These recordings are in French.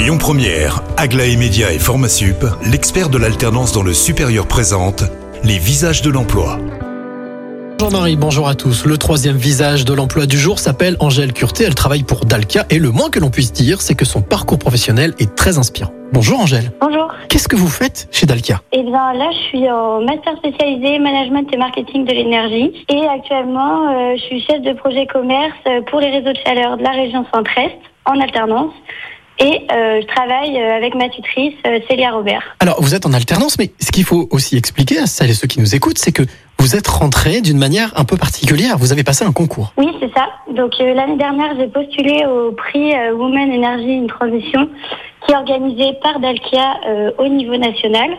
Lyon Première, Aglaé Média et Formasup, l'expert de l'alternance dans le supérieur présente les visages de l'emploi. Bonjour Marie, bonjour à tous. Le troisième visage de l'emploi du jour s'appelle Angèle Curté. Elle travaille pour Dalkia et le moins que l'on puisse dire, c'est que son parcours professionnel est très inspirant. Bonjour Angèle. Bonjour. Qu'est-ce que vous faites chez Dalkia? Eh bien là, je suis en master spécialisé management et marketing de l'énergie et actuellement, euh, je suis chef de projet commerce pour les réseaux de chaleur de la région Centre-Est en alternance. Et euh, je travaille euh, avec ma tutrice euh, Célia Robert. Alors vous êtes en alternance, mais ce qu'il faut aussi expliquer à celles et ceux qui nous écoutent, c'est que vous êtes rentré d'une manière un peu particulière. Vous avez passé un concours. Oui, c'est ça. Donc l'année dernière, j'ai postulé au prix Women Energy in Transition qui est organisé par Dalkia euh, au niveau national.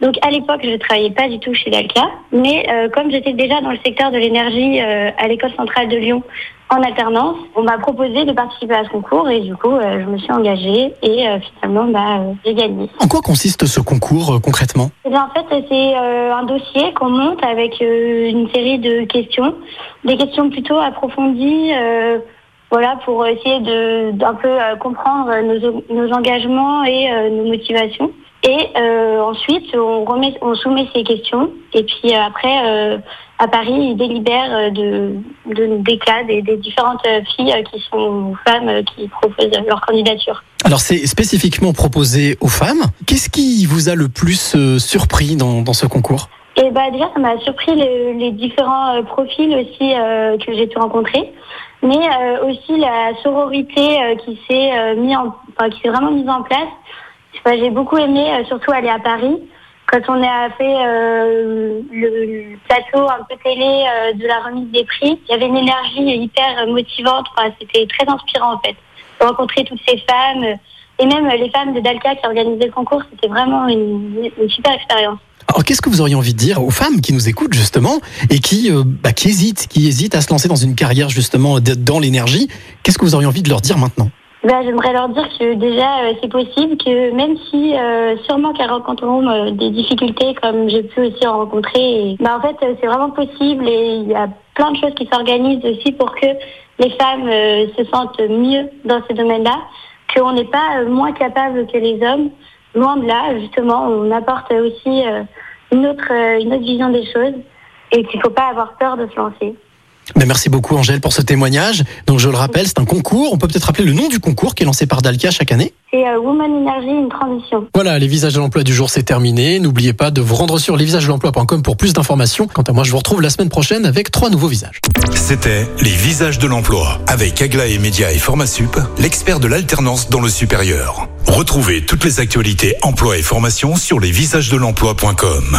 Donc à l'époque, je ne travaillais pas du tout chez Dalkia, mais euh, comme j'étais déjà dans le secteur de l'énergie euh, à l'école centrale de Lyon en alternance, on m'a proposé de participer à ce concours et du coup, euh, je me suis engagée et euh, finalement, bah, euh, j'ai gagné. En quoi consiste ce concours euh, concrètement? Eh bien, en fait, c'est euh, un dossier qu'on monte avec euh, une série de questions, des questions plutôt approfondies, euh, voilà, pour essayer de d'un peu euh, comprendre nos, nos engagements et euh, nos motivations. Et euh, ensuite, on remet, on soumet ces questions. Et puis euh, après, euh, à Paris, ils délibèrent de, de des cas des, des différentes filles qui sont femmes qui proposent leur candidature. Alors c'est spécifiquement proposé aux femmes. Qu'est-ce qui vous a le plus surpris dans, dans ce concours? Et bah déjà, ça m'a surpris les, les différents profils aussi euh, que j'ai pu rencontrer, mais euh, aussi la sororité euh, qui s'est mis en, enfin, qui s'est vraiment mise en place. J'ai beaucoup aimé, euh, surtout aller à Paris. Quand on a fait euh, le, plateau un peu télé euh, de la remise des prix, il y avait une énergie hyper motivante. Enfin, c'était très inspirant en fait. De rencontrer toutes ces femmes et même les femmes de Dalka qui organisaient le concours, c'était vraiment une, une super expérience. Alors qu'est-ce que vous auriez envie de dire aux femmes qui nous écoutent justement et qui, bah, qui hésitent, qui hésitent à se lancer dans une carrière justement dans l'énergie? Qu'est-ce que vous auriez envie de leur dire maintenant? Ben, J'aimerais leur dire que déjà euh, c'est possible, que même si euh, sûrement qu'elles rencontreront euh, des difficultés comme j'ai pu aussi en rencontrer, ben, en fait c'est vraiment possible et il y a plein de choses qui s'organisent aussi pour que les femmes se sentent mieux dans ce domaine-là, qu'on n'est pas moins capable que les hommes. Loin de là, justement, on apporte aussi une, autre, une autre vision des choses et qu'il ne faut pas avoir peur de se lancer. Ben, Merci beaucoup Angèle pour ce témoignage. Donc je le rappelle, c'est un concours. On peut peut-être rappeler le nom du concours qui est lancé par Dalkia chaque année. C'est euh, Woman Energy, une transition. Voilà, les visages de l'emploi du jour, c'est terminé. N'oubliez pas de vous rendre sur lesvisagesdelemploi.com pour plus d'informations. Quant à moi, je vous retrouve la semaine prochaine avec trois nouveaux visages. C'était les visages de l'emploi avec Aglaé Média et Formasup, l'expert de l'alternance dans le supérieur. Retrouvez toutes les actualités emploi et formation sur lesvisagesdelemploi.com.